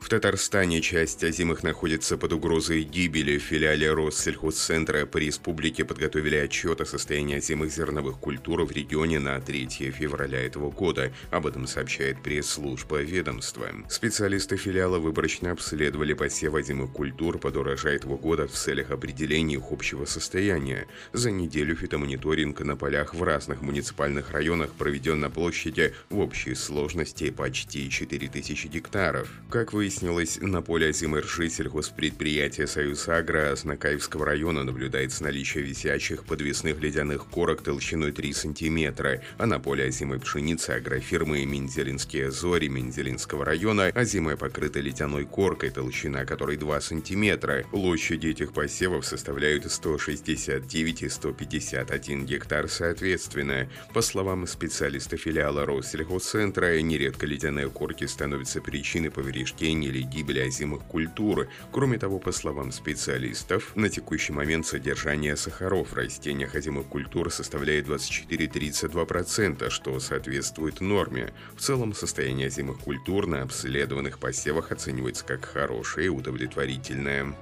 В Татарстане часть озимых находится под угрозой гибели. В филиале Россельхозцентра по республике подготовили отчет о состоянии озимых зерновых культур в регионе на 3 февраля этого года. Об этом сообщает пресс-служба ведомства. Специалисты филиала выборочно обследовали посев озимых культур под урожай этого года в целях определения их общего состояния. За неделю фитомониторинг на полях в разных муниципальных районах проведен на площади в общей сложности почти 4000 гектаров. Как вы выяснилось, на поле озимой ржи сельхозпредприятия «Союз Агро» Аснакаевского района наблюдается наличие висящих подвесных ледяных корок толщиной 3 см, а на поле озимой пшеницы агрофирмы Мензелинские зори Мензелинского района озимая покрыта ледяной коркой, толщина которой 2 см. Площади этих посевов составляют 169 и 151 гектар соответственно. По словам специалиста филиала Россельхозцентра, нередко ледяные корки становятся причиной повреждений разрушения или гибели озимых культур. Кроме того, по словам специалистов, на текущий момент содержание сахаров в растениях озимых культур составляет 24-32%, что соответствует норме. В целом, состояние озимых культур на обследованных посевах оценивается как хорошее и удовлетворительное.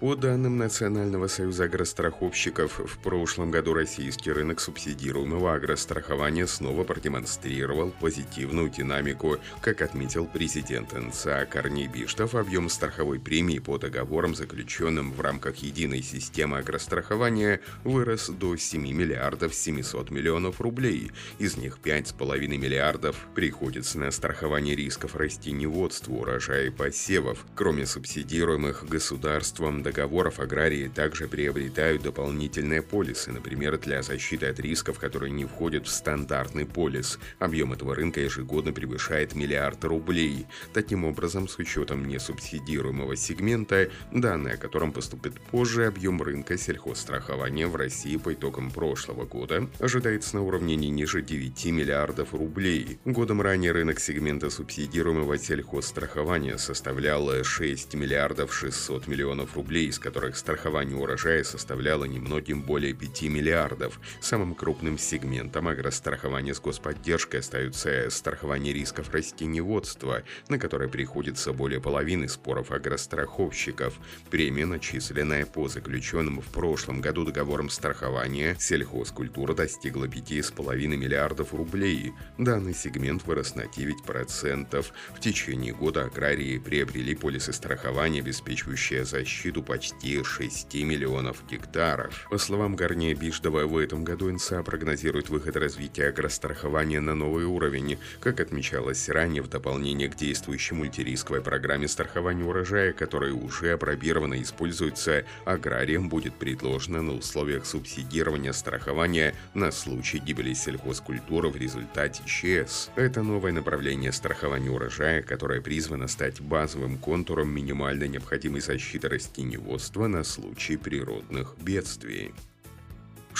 По данным Национального союза агростраховщиков, в прошлом году российский рынок субсидируемого агрострахования снова продемонстрировал позитивную динамику. Как отметил президент НСА Корней Биштов, объем страховой премии по договорам, заключенным в рамках единой системы агрострахования, вырос до 7 миллиардов 700 миллионов рублей. Из них 5,5 миллиардов приходится на страхование рисков растениеводства, урожая и посевов. Кроме субсидируемых государством договоров, аграрии также приобретают дополнительные полисы, например, для защиты от рисков, которые не входят в стандартный полис. Объем этого рынка ежегодно превышает миллиард рублей. Таким образом, с учетом несубсидируемого сегмента, данные о котором поступят позже, объем рынка сельхозстрахования в России по итогам прошлого года ожидается на уровне не ниже 9 миллиардов рублей. Годом ранее рынок сегмента субсидируемого сельхозстрахования составлял 6 миллиардов 600 миллионов рублей рублей, из которых страхование урожая составляло немногим более 5 миллиардов. Самым крупным сегментом агрострахования с господдержкой остаются страхование рисков растениеводства, на которое приходится более половины споров агростраховщиков. Премия, начисленная по заключенным в прошлом году договорам страхования, сельхозкультура достигла 5,5 миллиардов рублей. Данный сегмент вырос на 9%. В течение года аграрии приобрели полисы страхования, обеспечивающие защиту почти 6 миллионов гектаров. По словам Гарния Биштова, в этом году НСА прогнозирует выход развития агрострахования на новый уровень. Как отмечалось ранее, в дополнение к действующей мультирисковой программе страхования урожая, которая уже опробирована и используется, аграриям будет предложено на условиях субсидирования страхования на случай гибели сельхозкультуры в результате ЧС. Это новое направление страхования урожая, которое призвано стать базовым контуром минимальной необходимой защиты растений растениеводства на случай природных бедствий.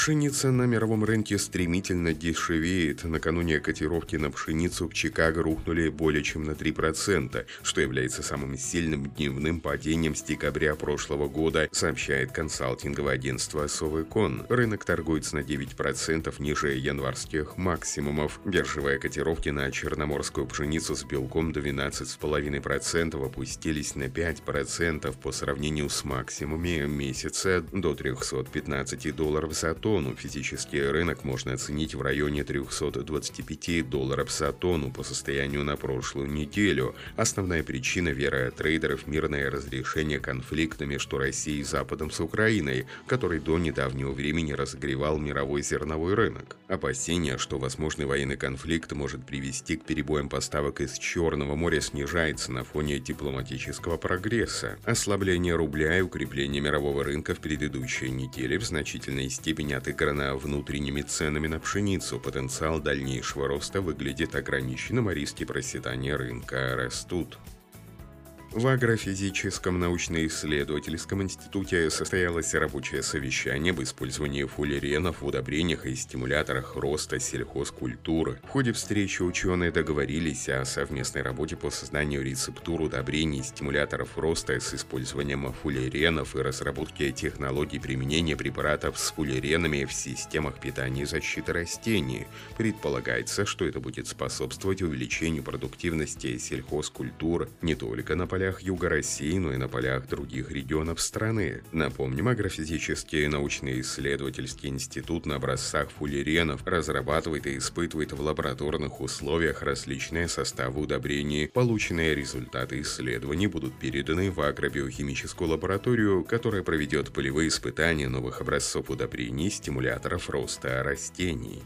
Пшеница на мировом рынке стремительно дешевеет. Накануне котировки на пшеницу в Чикаго рухнули более чем на 3%, что является самым сильным дневным падением с декабря прошлого года, сообщает консалтинговое агентство Совекон. Рынок торгуется на 9% ниже январских максимумов. Биржевые котировки на черноморскую пшеницу с белком 12,5% опустились на 5% по сравнению с максимумами месяца до 315 долларов за тонну. Физический рынок можно оценить в районе 325 долларов за тонну по состоянию на прошлую неделю. Основная причина веры трейдеров – мирное разрешение конфликта между Россией и Западом с Украиной, который до недавнего времени разогревал мировой зерновой рынок. Опасения, что возможный военный конфликт может привести к перебоям поставок из Черного моря снижается на фоне дипломатического прогресса. Ослабление рубля и укрепление мирового рынка в предыдущей неделе в значительной степени отыграна внутренними ценами на пшеницу. Потенциал дальнейшего роста выглядит ограниченным, а риски проседания рынка растут. В агрофизическом научно-исследовательском институте состоялось рабочее совещание об использовании фуллеренов в удобрениях и стимуляторах роста сельхозкультуры. В ходе встречи ученые договорились о совместной работе по созданию рецептур удобрений и стимуляторов роста с использованием фуллеренов и разработке технологий применения препаратов с фуллеренами в системах питания и защиты растений. Предполагается, что это будет способствовать увеличению продуктивности сельхозкультур не только на полях полях Юга России, но и на полях других регионов страны. Напомним, агрофизический научно-исследовательский институт на образцах фуллеренов разрабатывает и испытывает в лабораторных условиях различные составы удобрений. Полученные результаты исследований будут переданы в агробиохимическую лабораторию, которая проведет полевые испытания новых образцов удобрений стимуляторов роста растений.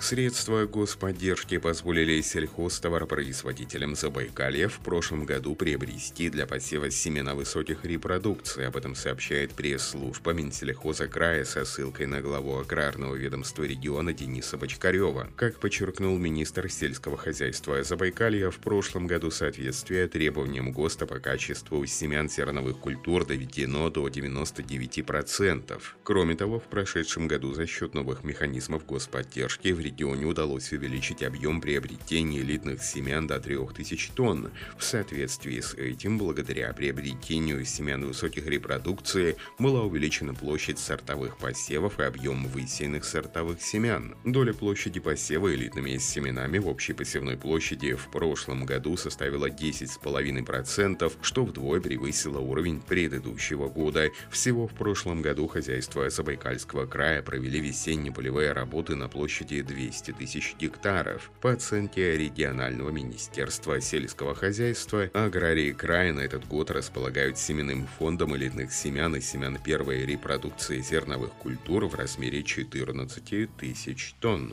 Средства господдержки позволили сельхозтоваропроизводителям Забайкалья в прошлом году приобрести для посева семена высоких репродукций. Об этом сообщает пресс-служба Минсельхоза края со ссылкой на главу аграрного ведомства региона Дениса Бочкарева. Как подчеркнул министр сельского хозяйства Забайкалья, в прошлом году соответствие требованиям ГОСТа по качеству семян зерновых культур доведено до 99%. Кроме того, в прошедшем году за счет новых механизмов господдержки в регионе удалось увеличить объем приобретения элитных семян до 3000 тонн. В соответствии с этим, благодаря приобретению семян высоких репродукций, была увеличена площадь сортовых посевов и объем высеянных сортовых семян. Доля площади посева элитными семенами в общей посевной площади в прошлом году составила 10,5%, что вдвое превысило уровень предыдущего года. Всего в прошлом году хозяйства Забайкальского края провели весенние полевые работы на площади 2 200 тысяч гектаров. По оценке регионального министерства сельского хозяйства, аграрии края на этот год располагают семенным фондом элитных семян и семян первой репродукции зерновых культур в размере 14 тысяч тонн.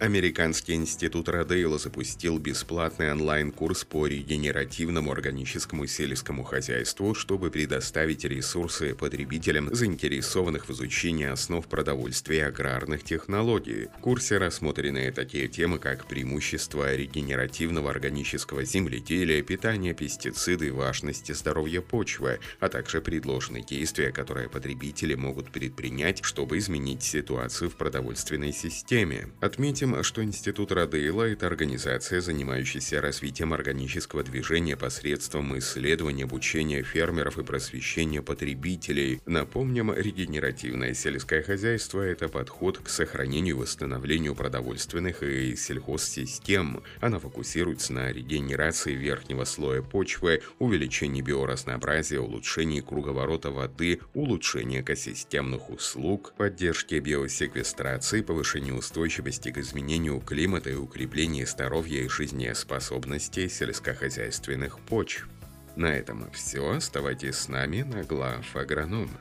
Американский институт Родейла запустил бесплатный онлайн-курс по регенеративному органическому сельскому хозяйству, чтобы предоставить ресурсы потребителям, заинтересованных в изучении основ продовольствия и аграрных технологий. В курсе рассмотрены такие темы, как преимущества регенеративного органического земледелия, питание, пестициды, важности здоровья почвы, а также предложены действия, которые потребители могут предпринять, чтобы изменить ситуацию в продовольственной системе. Отметим, Отметим, что Институт Радейла – это организация, занимающаяся развитием органического движения посредством исследования, обучения фермеров и просвещения потребителей. Напомним, регенеративное сельское хозяйство – это подход к сохранению и восстановлению продовольственных и сельхозсистем. Она фокусируется на регенерации верхнего слоя почвы, увеличении биоразнообразия, улучшении круговорота воды, улучшении экосистемных услуг, поддержке биосеквестрации, повышении устойчивости к изменениям изменению климата и укреплению здоровья и жизнеспособности сельскохозяйственных почв. На этом все. Оставайтесь с нами на глав агронома.